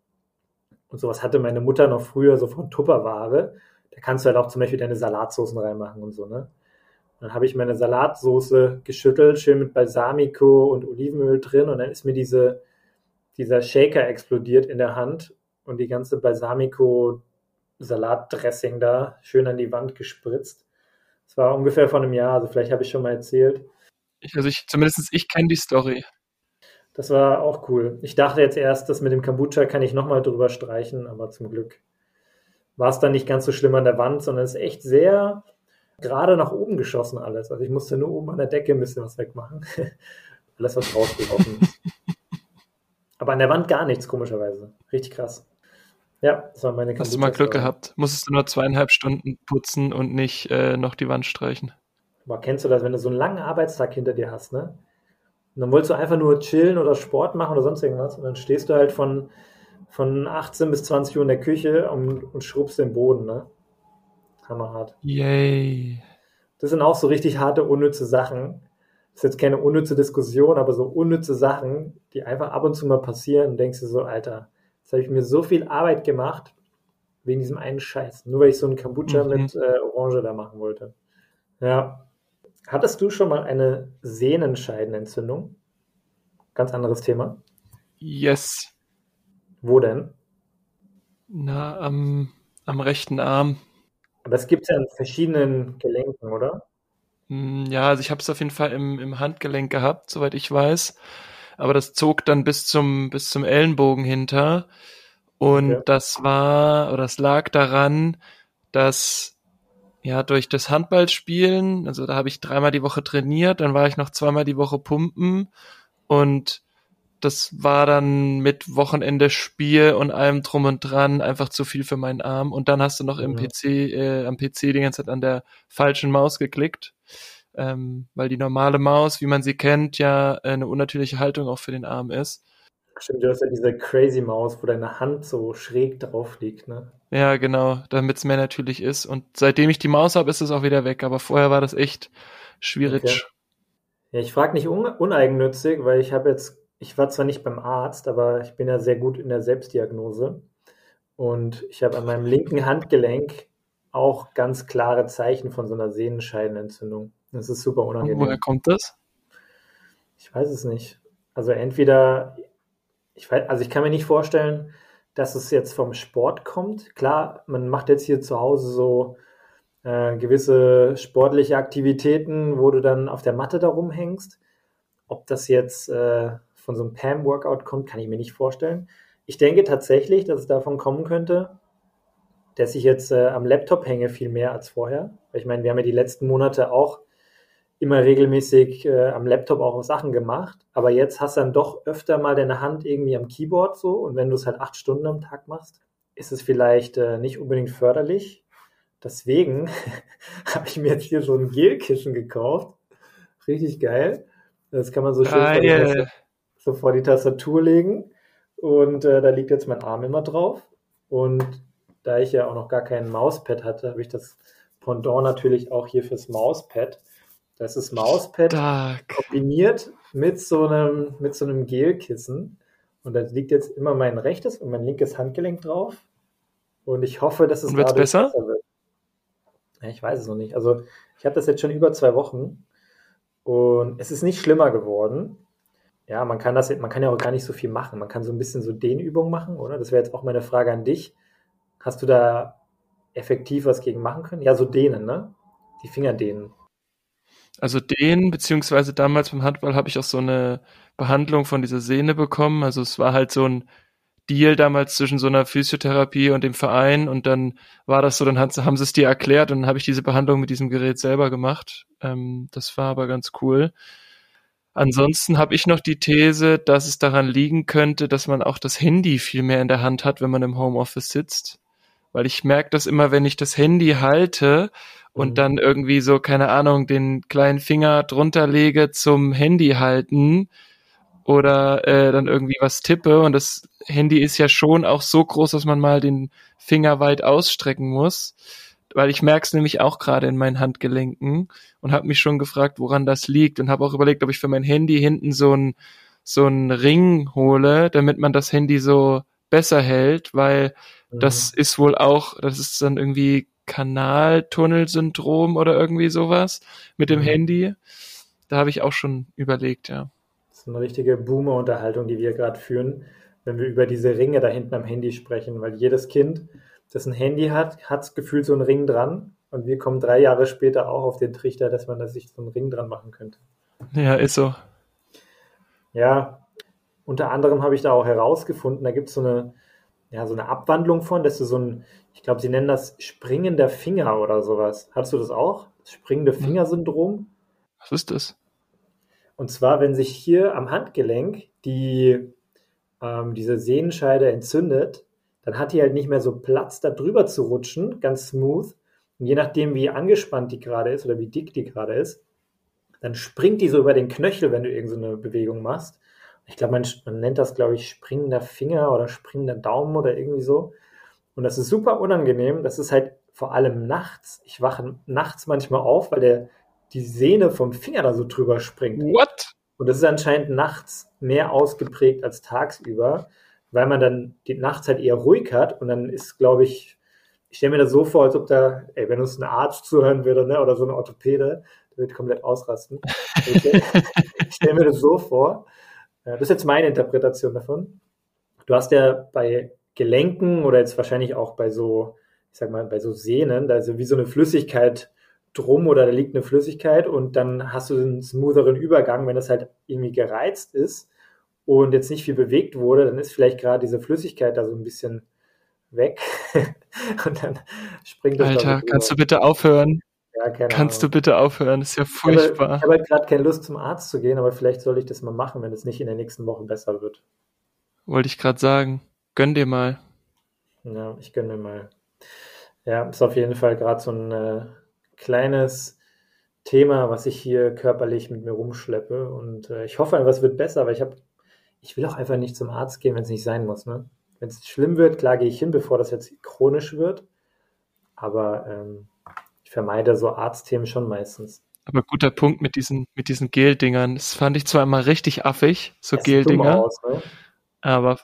Und sowas hatte meine Mutter noch früher so von Tupperware. Da kannst du halt auch zum Beispiel deine Salatsoßen reinmachen und so, ne? Dann habe ich meine Salatsoße geschüttelt, schön mit Balsamico und Olivenöl drin und dann ist mir diese, dieser Shaker explodiert in der Hand und die ganze Balsamico Salatdressing da schön an die Wand gespritzt. Das war ungefähr vor einem Jahr, also vielleicht habe ich schon mal erzählt. Ich, also ich, zumindest ich kenne die Story. Das war auch cool. Ich dachte jetzt erst, dass mit dem Kombucha kann ich nochmal drüber streichen, aber zum Glück war es dann nicht ganz so schlimm an der Wand, sondern es ist echt sehr gerade nach oben geschossen alles. Also ich musste nur oben an der Decke ein bisschen was wegmachen. alles, was rausgelaufen ist. aber an der Wand gar nichts, komischerweise. Richtig krass. Ja, das war meine Hast du mal Glück gehabt? Musstest du nur zweieinhalb Stunden putzen und nicht äh, noch die Wand streichen? Boah, kennst du das, wenn du so einen langen Arbeitstag hinter dir hast, ne? Und dann wolltest du einfach nur chillen oder Sport machen oder sonst irgendwas und dann stehst du halt von, von 18 bis 20 Uhr in der Küche und, und schrubbst den Boden, ne? Hammerhart. Yay. Das sind auch so richtig harte, unnütze Sachen. Das ist jetzt keine unnütze Diskussion, aber so unnütze Sachen, die einfach ab und zu mal passieren und denkst du so, Alter, Jetzt habe ich mir so viel Arbeit gemacht wegen diesem einen Scheiß. Nur weil ich so einen Kombucha mhm. mit äh, Orange da machen wollte. Ja. Hattest du schon mal eine Sehnenscheidenentzündung? Ganz anderes Thema. Yes. Wo denn? Na, am, am rechten Arm. Aber es gibt ja in verschiedenen Gelenken, oder? Hm, ja, also ich habe es auf jeden Fall im, im Handgelenk gehabt, soweit ich weiß aber das zog dann bis zum, bis zum Ellenbogen hinter. Und ja. das war, oder das lag daran, dass ja durch das Handballspielen, also da habe ich dreimal die Woche trainiert, dann war ich noch zweimal die Woche pumpen und das war dann mit Wochenende Spiel und allem drum und dran einfach zu viel für meinen Arm. Und dann hast du noch im ja. PC, äh, am PC die ganze Zeit an der falschen Maus geklickt ähm, weil die normale Maus, wie man sie kennt, ja eine unnatürliche Haltung auch für den Arm ist. Stimmt, du hast ja diese Crazy Maus, wo deine Hand so schräg drauf liegt, ne? Ja, genau, damit es mehr natürlich ist. Und seitdem ich die Maus habe, ist es auch wieder weg. Aber vorher war das echt schwierig. Okay. Ja, ich frage nicht un uneigennützig, weil ich habe jetzt, ich war zwar nicht beim Arzt, aber ich bin ja sehr gut in der Selbstdiagnose. Und ich habe an meinem linken Handgelenk auch ganz klare Zeichen von so einer Sehnenscheidenentzündung. Das ist super unangenehm. Und woher kommt das? Ich weiß es nicht. Also entweder, ich weiß, also ich kann mir nicht vorstellen, dass es jetzt vom Sport kommt. Klar, man macht jetzt hier zu Hause so äh, gewisse sportliche Aktivitäten, wo du dann auf der Matte da rumhängst. Ob das jetzt äh, von so einem PAM-Workout kommt, kann ich mir nicht vorstellen. Ich denke tatsächlich, dass es davon kommen könnte, dass ich jetzt äh, am Laptop hänge viel mehr als vorher. Ich meine, wir haben ja die letzten Monate auch immer regelmäßig äh, am Laptop auch Sachen gemacht, aber jetzt hast du dann doch öfter mal deine Hand irgendwie am Keyboard so und wenn du es halt acht Stunden am Tag machst, ist es vielleicht äh, nicht unbedingt förderlich. Deswegen habe ich mir jetzt hier so ein Gelkissen gekauft. Richtig geil. Das kann man so schön vor die, so vor die, Tastatur legen. Und äh, da liegt jetzt mein Arm immer drauf. Und da ich ja auch noch gar kein Mauspad hatte, habe ich das Pendant natürlich auch hier fürs Mauspad. Das ist Mauspad Stark. kombiniert mit so einem, mit so einem Gelkissen. Und da liegt jetzt immer mein rechtes und mein linkes Handgelenk drauf. Und ich hoffe, dass es dadurch besser? besser wird. Ja, ich weiß es noch nicht. Also ich habe das jetzt schon über zwei Wochen und es ist nicht schlimmer geworden. Ja, man kann das, man kann ja auch gar nicht so viel machen. Man kann so ein bisschen so Dehnübungen machen, oder? Das wäre jetzt auch meine Frage an dich. Hast du da effektiv was gegen machen können? Ja, so dehnen, ne? Die Finger dehnen. Also den, beziehungsweise damals beim Handball habe ich auch so eine Behandlung von dieser Sehne bekommen. Also es war halt so ein Deal damals zwischen so einer Physiotherapie und dem Verein und dann war das so, dann haben sie es dir erklärt und dann habe ich diese Behandlung mit diesem Gerät selber gemacht. Ähm, das war aber ganz cool. Ansonsten habe ich noch die These, dass es daran liegen könnte, dass man auch das Handy viel mehr in der Hand hat, wenn man im Homeoffice sitzt. Weil ich merke das immer, wenn ich das Handy halte und mhm. dann irgendwie so, keine Ahnung, den kleinen Finger drunter lege zum Handy halten oder äh, dann irgendwie was tippe und das Handy ist ja schon auch so groß, dass man mal den Finger weit ausstrecken muss, weil ich merke es nämlich auch gerade in meinen Handgelenken und habe mich schon gefragt, woran das liegt und habe auch überlegt, ob ich für mein Handy hinten so ein so einen Ring hole, damit man das Handy so besser hält, weil mhm. das ist wohl auch, das ist dann irgendwie Kanaltunnelsyndrom oder irgendwie sowas mit dem Mhm. Handy. Da habe ich auch schon überlegt, ja. Das ist eine richtige Boomer-Unterhaltung, die wir gerade führen, wenn wir über diese Ringe da hinten am Handy sprechen, weil jedes Kind, das ein Handy hat, hat gefühlt so einen Ring dran und wir kommen drei Jahre später auch auf den Trichter, dass man da sich so einen Ring dran machen könnte. Ja, ist so. Ja, unter anderem habe ich da auch herausgefunden, da gibt es so eine, ja, so eine Abwandlung von, dass du so ein, ich glaube, sie nennen das springender Finger oder sowas. Hattest du das auch? Das springende Finger-Syndrom? Was ist das? Und zwar, wenn sich hier am Handgelenk die, ähm, diese Sehnenscheide entzündet, dann hat die halt nicht mehr so Platz, da drüber zu rutschen, ganz smooth. Und je nachdem, wie angespannt die gerade ist oder wie dick die gerade ist, dann springt die so über den Knöchel, wenn du irgendeine so Bewegung machst. Ich glaube, man, man nennt das, glaube ich, springender Finger oder springender Daumen oder irgendwie so. Und das ist super unangenehm. Das ist halt vor allem nachts. Ich wache nachts manchmal auf, weil der, die Sehne vom Finger da so drüber springt. What? Und das ist anscheinend nachts mehr ausgeprägt als tagsüber, weil man dann die nachts halt eher ruhig hat und dann ist, glaube ich, ich stelle mir das so vor, als ob da, ey, wenn uns ein Arzt zuhören würde, ne, oder so ein Orthopäde, der wird komplett ausrasten. Ich, stelle mir das so vor. Das ist jetzt meine Interpretation davon. Du hast ja bei Gelenken oder jetzt wahrscheinlich auch bei so, ich sag mal, bei so Sehnen, da ist ja wie so eine Flüssigkeit drum oder da liegt eine Flüssigkeit und dann hast du einen smootheren Übergang, wenn das halt irgendwie gereizt ist und jetzt nicht viel bewegt wurde, dann ist vielleicht gerade diese Flüssigkeit da so ein bisschen weg und dann springt das da Alter, kannst du bitte aufhören? Ja, keine Kannst du Ahnung. bitte aufhören? Das ist ja habe, ich furchtbar. habe halt gerade keine Lust zum Arzt zu gehen, aber vielleicht soll ich das mal machen, wenn es nicht in den nächsten Wochen besser wird. Wollte ich gerade sagen. Gönn dir mal. Ja, ich gönne mir mal. Ja, ist auf jeden Fall gerade so ein äh, kleines Thema, was ich hier körperlich mit mir rumschleppe. Und äh, ich hoffe einfach, es wird besser, weil ich habe, ich will auch einfach nicht zum Arzt gehen, wenn es nicht sein muss. Ne? Wenn es schlimm wird, klar gehe ich hin, bevor das jetzt chronisch wird. Aber ähm, ich vermeide so Arztthemen schon meistens. Aber guter Punkt mit diesen, mit diesen Gel-Dingern. Das fand ich zwar immer richtig affig, so Gel-Dinger. ne? Aber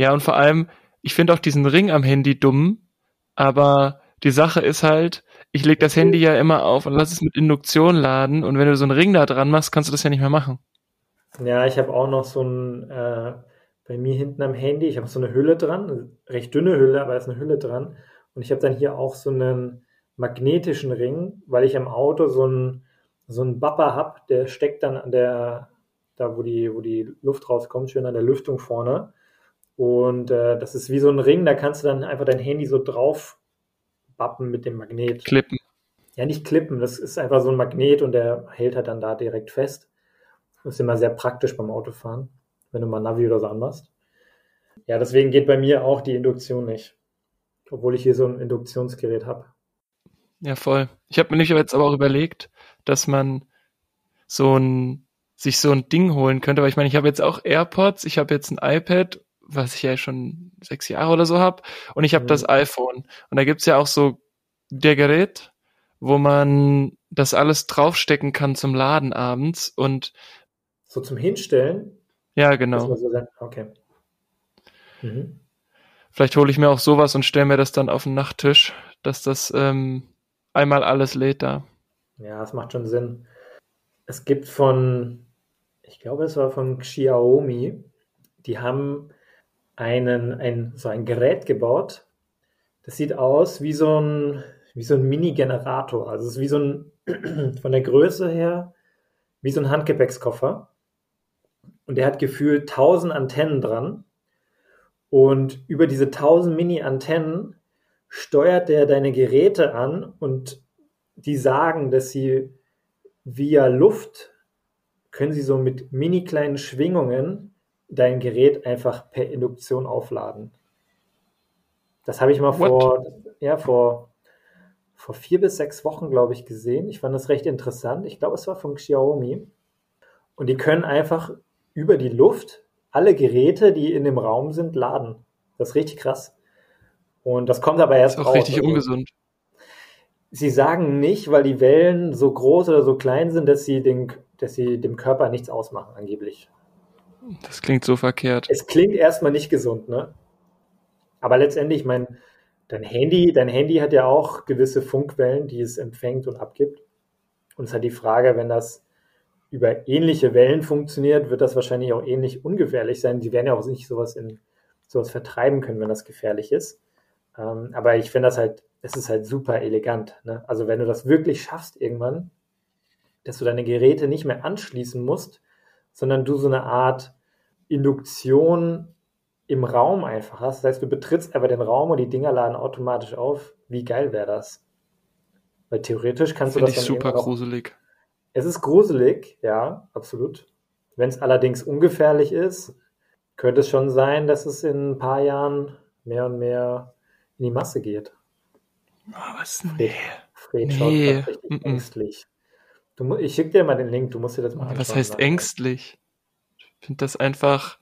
ja, und vor allem, ich finde auch diesen Ring am Handy dumm, aber die Sache ist halt, ich leg das Handy ja immer auf und lass es mit Induktion laden und wenn du so einen Ring da dran machst, kannst du das ja nicht mehr machen. Ja, ich habe auch noch so ein, äh, bei mir hinten am Handy, ich habe so eine Hülle dran, eine recht dünne Hülle, aber da ist eine Hülle dran. Und ich habe dann hier auch so einen magnetischen Ring, weil ich am Auto so einen, so einen Bapper habe, der steckt dann an der, da wo die, wo die Luft rauskommt, schön an der Lüftung vorne. Und äh, das ist wie so ein Ring, da kannst du dann einfach dein Handy so drauf bappen mit dem Magnet. Klippen. Ja, nicht klippen, das ist einfach so ein Magnet und der hält halt dann da direkt fest. Das ist immer sehr praktisch beim Autofahren, wenn du mal Navi oder so anmachst. Ja, deswegen geht bei mir auch die Induktion nicht. Obwohl ich hier so ein Induktionsgerät habe. Ja, voll. Ich habe mir nämlich jetzt aber auch überlegt, dass man so ein, sich so ein Ding holen könnte, weil ich meine, ich habe jetzt auch AirPods, ich habe jetzt ein iPad, was ich ja schon sechs Jahre oder so habe, und ich habe Mhm. das iPhone. Und da gibt's ja auch so der Gerät, wo man das alles draufstecken kann zum Laden abends. Und So zum Hinstellen. ja, genau. so okay. Mhm. Vielleicht hole ich mir auch sowas und stelle mir das dann auf den Nachttisch, dass das ähm, einmal alles lädt da. Ja, das macht schon Sinn. Es gibt von, ich glaube, es war von Xiaomi, die haben einen, ein, so ein Gerät gebaut. Das sieht aus wie so ein, wie so ein Mini-Generator. Also es ist wie so ein, von der Größe her, wie so ein Handgepäckskoffer. Und der hat gefühlt 1000 Antennen dran. Und über diese 1000 Mini-Antennen steuert der deine Geräte an und die sagen, dass sie via Luft können sie so mit mini kleinen Schwingungen dein Gerät einfach per Induktion aufladen. Das habe ich mal What? vor, ja, vor, vor vier bis sechs Wochen, glaube ich, gesehen. Ich fand das recht interessant. Ich glaube, es war von Xiaomi. Und die können einfach über die Luft alle Geräte, die in dem Raum sind, laden. Das ist richtig krass. Und das kommt aber erst Ist auch raus. richtig Also, ungesund. Sie sagen nicht, weil die Wellen so groß oder so klein sind, dass sie, den, dass sie dem Körper nichts ausmachen, angeblich. Das klingt so verkehrt. Es klingt erstmal nicht gesund, ne? Aber letztendlich, ich meine, dein Handy, dein Handy hat ja auch gewisse Funkwellen, die es empfängt und abgibt. Und es hat die Frage, wenn das über ähnliche Wellen funktioniert, wird das wahrscheinlich auch ähnlich ungefährlich sein. Die werden ja auch nicht sowas in sowas vertreiben können, wenn das gefährlich ist. Ähm, aber ich finde das halt, es ist halt super elegant. Ne? Also wenn du das wirklich schaffst irgendwann, dass du deine Geräte nicht mehr anschließen musst, sondern du so eine Art Induktion im Raum einfach hast. Das heißt, du betrittst einfach den Raum und die Dinger laden automatisch auf. Wie geil wäre das? Weil theoretisch kannst Find du das ich super gruselig. Es ist gruselig, ja, absolut. Wenn es allerdings ungefährlich ist, könnte es schon sein, dass es in ein paar Jahren mehr und mehr in die Masse geht. Oh, was? Nee. Fred, Fred nee. schaut richtig mm -mm. ängstlich. Du, ich schicke dir mal den Link, du musst dir das mal anschauen. Was heißt sagen. ängstlich? Ich finde das einfach.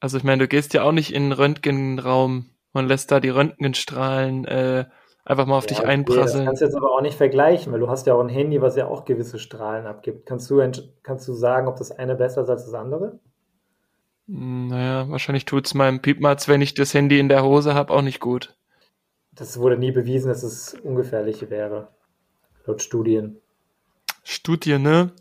Also ich meine, du gehst ja auch nicht in einen Röntgenraum und lässt da die Röntgenstrahlen äh, einfach mal auf ja, dich einprasseln. Das kannst du jetzt aber auch nicht vergleichen, weil du hast ja auch ein Handy, was ja auch gewisse Strahlen abgibt. Kannst du, kannst du sagen, ob das eine besser ist als das andere? Naja, wahrscheinlich tut es meinem Piepmatz, wenn ich das Handy in der Hose habe, auch nicht gut. Das wurde nie bewiesen, dass es ungefährlich wäre. Laut Studien. Studie, ne?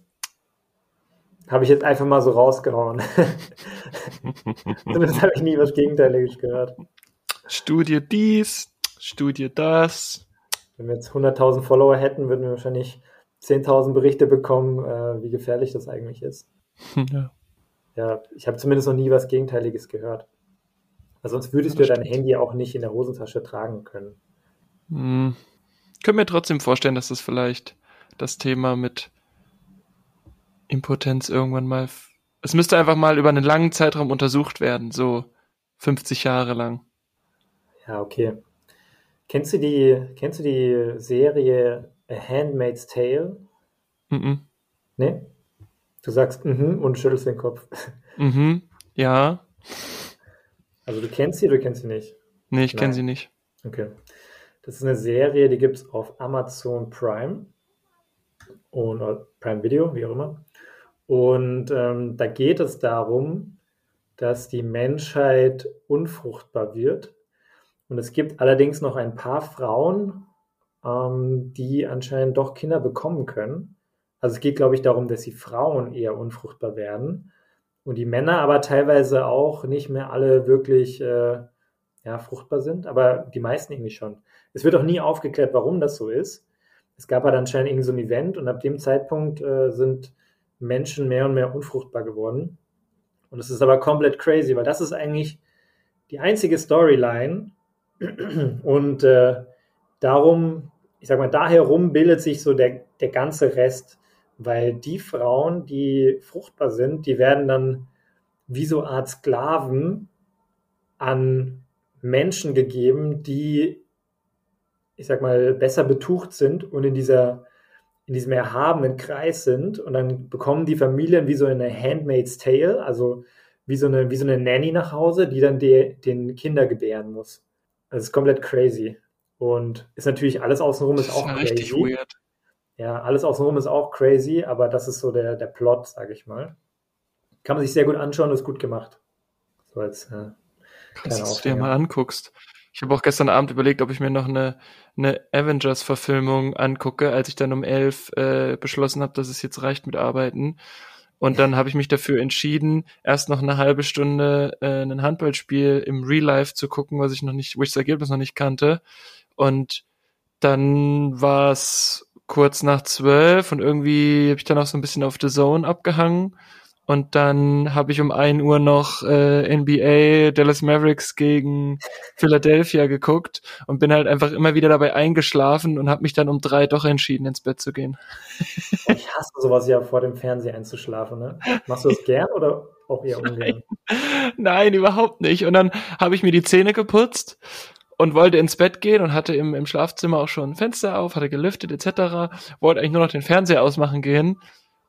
Habe ich jetzt einfach mal so rausgehauen. Zumindest habe ich nie was Gegenteiliges gehört. Studie dies, Studie das. Wenn wir jetzt 100.000 Follower hätten, würden wir wahrscheinlich 10.000 Berichte bekommen, äh, wie gefährlich das eigentlich ist. Ja. Ja, ich habe zumindest noch nie was Gegenteiliges gehört. Weil sonst würdest du dein Handy auch nicht in der Hosentasche tragen können. Hm. Ich könnte mir trotzdem vorstellen, dass das vielleicht das Thema mit Impotenz irgendwann mal. Es müsste einfach mal über einen langen Zeitraum untersucht werden, so 50 Jahre lang. Ja, okay. Kennst du die, kennst du die Serie A Handmaid's Tale? Mhm. -mm. Nee? Du sagst mhm und schüttelst den Kopf. Mhm, ja. Also du kennst sie, du kennst sie nicht? Nee, ich kenne sie nicht. Okay. Das ist eine Serie, die gibt es auf Amazon Prime und Prime Video, wie auch immer. Und ähm, da geht es darum, dass die Menschheit unfruchtbar wird. Und es gibt allerdings noch ein paar Frauen, ähm, die anscheinend doch Kinder bekommen können. Also es geht, glaube ich, darum, dass die Frauen eher unfruchtbar werden und die Männer aber teilweise auch nicht mehr alle wirklich äh, ja, fruchtbar sind, aber die meisten irgendwie schon. Es wird auch nie aufgeklärt, warum das so ist. Es gab halt anscheinend irgendwie so ein Event und ab dem Zeitpunkt äh, sind Menschen mehr und mehr unfruchtbar geworden. Und es ist aber komplett crazy, weil das ist eigentlich die einzige Storyline. Und äh, darum, ich sag mal, daher rum bildet sich so der, der ganze Rest weil die Frauen, die fruchtbar sind, die werden dann wie so Art Sklaven an Menschen gegeben, die, ich sag mal, besser betucht sind und in dieser in diesem erhabenen Kreis sind und dann bekommen die Familien wie so eine Handmaid's Tale, also wie so eine, wie so eine Nanny nach Hause, die dann die, den Kinder gebären muss. Das ist komplett crazy. Und ist natürlich alles außenrum ist, ist auch crazy. Richtig weird. Ja, alles außenrum ist auch crazy, aber das ist so der, der Plot, sage ich mal. Kann man sich sehr gut anschauen, ist gut gemacht. So als äh, dass du dir mal anguckst. Ich habe auch gestern Abend überlegt, ob ich mir noch eine, eine Avengers-Verfilmung angucke, als ich dann um elf äh, beschlossen habe, dass es jetzt reicht mit Arbeiten. Und dann habe ich mich dafür entschieden, erst noch eine halbe Stunde äh, ein Handballspiel im Real Life zu gucken, was ich noch nicht, wo ich das Ergebnis noch nicht kannte. Und dann war es kurz nach zwölf und irgendwie habe ich dann auch so ein bisschen auf The Zone abgehangen. Und dann habe ich um ein Uhr noch äh, NBA Dallas Mavericks gegen Philadelphia geguckt und bin halt einfach immer wieder dabei eingeschlafen und habe mich dann um drei doch entschieden, ins Bett zu gehen. Ich hasse sowas ja vor dem Fernseher einzuschlafen. Ne? Machst du das gern oder auch eher ungern? Nein, Nein überhaupt nicht. Und dann habe ich mir die Zähne geputzt und wollte ins Bett gehen und hatte im, im Schlafzimmer auch schon ein Fenster auf, hatte gelüftet etc. Wollte eigentlich nur noch den Fernseher ausmachen gehen.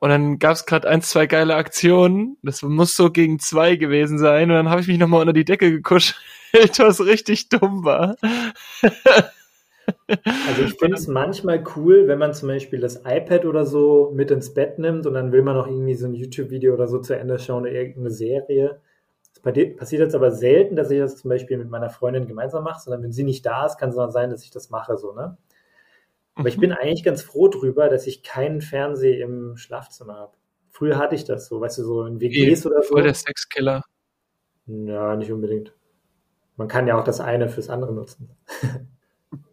Und dann gab es gerade ein, zwei geile Aktionen. Das muss so gegen zwei gewesen sein. Und dann habe ich mich nochmal unter die Decke gekuschelt, was richtig dumm war. Also ich finde es manchmal cool, wenn man zum Beispiel das iPad oder so mit ins Bett nimmt und dann will man noch irgendwie so ein YouTube-Video oder so zu Ende schauen oder irgendeine Serie. Das passiert jetzt aber selten, dass ich das zum Beispiel mit meiner Freundin gemeinsam mache, sondern wenn sie nicht da ist, kann es mal sein, dass ich das mache, so, ne? Aber ich bin mhm. eigentlich ganz froh drüber, dass ich keinen Fernseher im Schlafzimmer habe. Früher hatte ich das so, weißt du, so in WGs oder so. Voll der Sexkiller. Ja, nicht unbedingt. Man kann ja auch das eine fürs andere nutzen.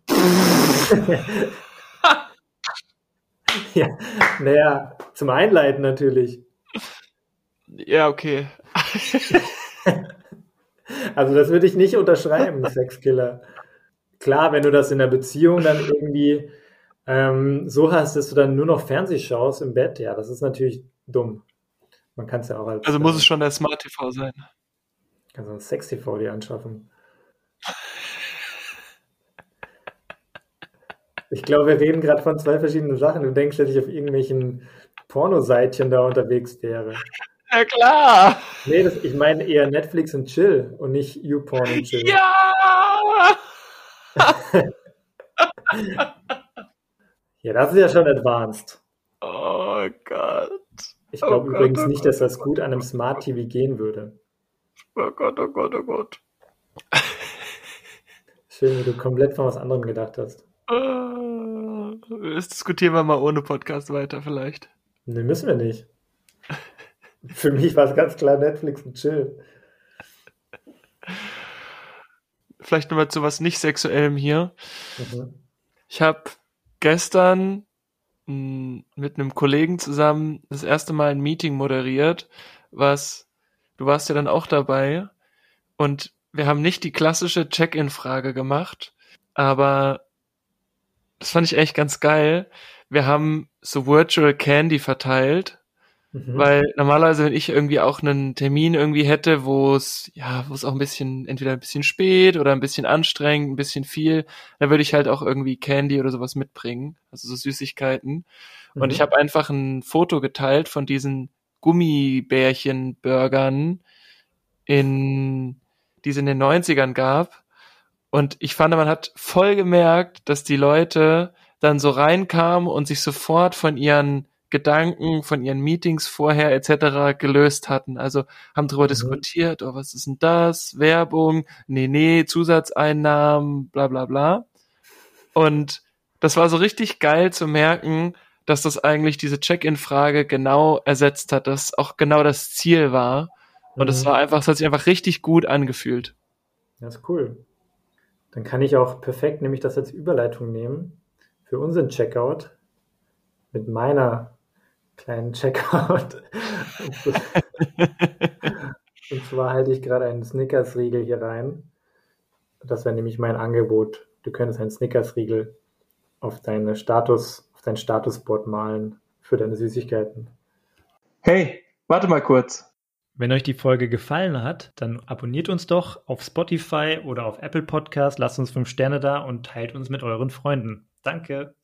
ja, naja, zum Einleiten natürlich. Ja, okay. also das würde ich nicht unterschreiben, Sexkiller. Klar, wenn du das in der Beziehung dann irgendwie ähm, so hast, dass du dann nur noch Fernseh schaust im Bett, ja, das ist natürlich dumm. Man kann es ja auch als. Also muss es schon der Smart TV sein. Kannst du ein Sex TV dir anschaffen. Ich glaube, wir reden gerade von zwei verschiedenen Sachen. Du denkst, dass ich auf irgendwelchen Pornoseitchen da unterwegs wäre. Ja klar. Nee, das, ich meine eher Netflix und Chill und nicht YouPorn und Chill. Ja! ja, das ist ja schon advanced. Oh Gott. Ich glaube oh übrigens oh nicht, dass das gut an einem Smart TV gehen würde. Oh Gott, oh Gott, oh Gott. Schön, wie du komplett von was anderem gedacht hast. Uh, das diskutieren wir mal ohne Podcast weiter vielleicht. Nee, müssen wir nicht. Für mich war es ganz klar Netflix und Chill. Vielleicht nochmal zu was nicht Sexuellem hier. Mhm. Ich habe gestern hm, mit einem Kollegen zusammen das erste Mal ein Meeting moderiert, was du warst ja dann auch dabei und wir haben nicht die klassische Check-in-Frage gemacht, aber das fand ich echt ganz geil. Wir haben so Virtual Candy verteilt Mhm. Weil normalerweise, wenn ich irgendwie auch einen Termin irgendwie hätte, wo es, ja, wo es auch ein bisschen, entweder ein bisschen spät oder ein bisschen anstrengend, ein bisschen viel, dann würde ich halt auch irgendwie Candy oder sowas mitbringen, also so Süßigkeiten. Mhm. Und ich habe einfach ein Foto geteilt von diesen Gummibärchen-Burgern in, die es in den 90ern gab. Und ich fand, man hat voll gemerkt, dass die Leute dann so reinkamen und sich sofort von ihren Gedanken von ihren Meetings vorher etc. gelöst hatten. Also haben darüber mhm. diskutiert, oh, was ist denn das? Werbung, nee, nee, Zusatzeinnahmen, bla bla bla. Und das war so richtig geil zu merken, dass das eigentlich diese Check-in-Frage genau ersetzt hat, dass auch genau das Ziel war. Und es mhm. war einfach, es hat sich einfach richtig gut angefühlt. Das ist cool. Dann kann ich auch perfekt nämlich das als Überleitung nehmen für unseren Checkout mit meiner kleinen Checkout. Und zwar halte ich gerade einen Snickers-Riegel hier rein. Das wäre nämlich mein Angebot. Du könntest einen Snickers-Riegel auf deine Status, auf dein Statusboard malen für deine Süßigkeiten. Hey, warte mal kurz. Wenn euch die Folge gefallen hat, dann abonniert uns doch auf Spotify oder auf Apple Podcast, lasst uns fünf Sterne da und teilt uns mit euren Freunden. Danke.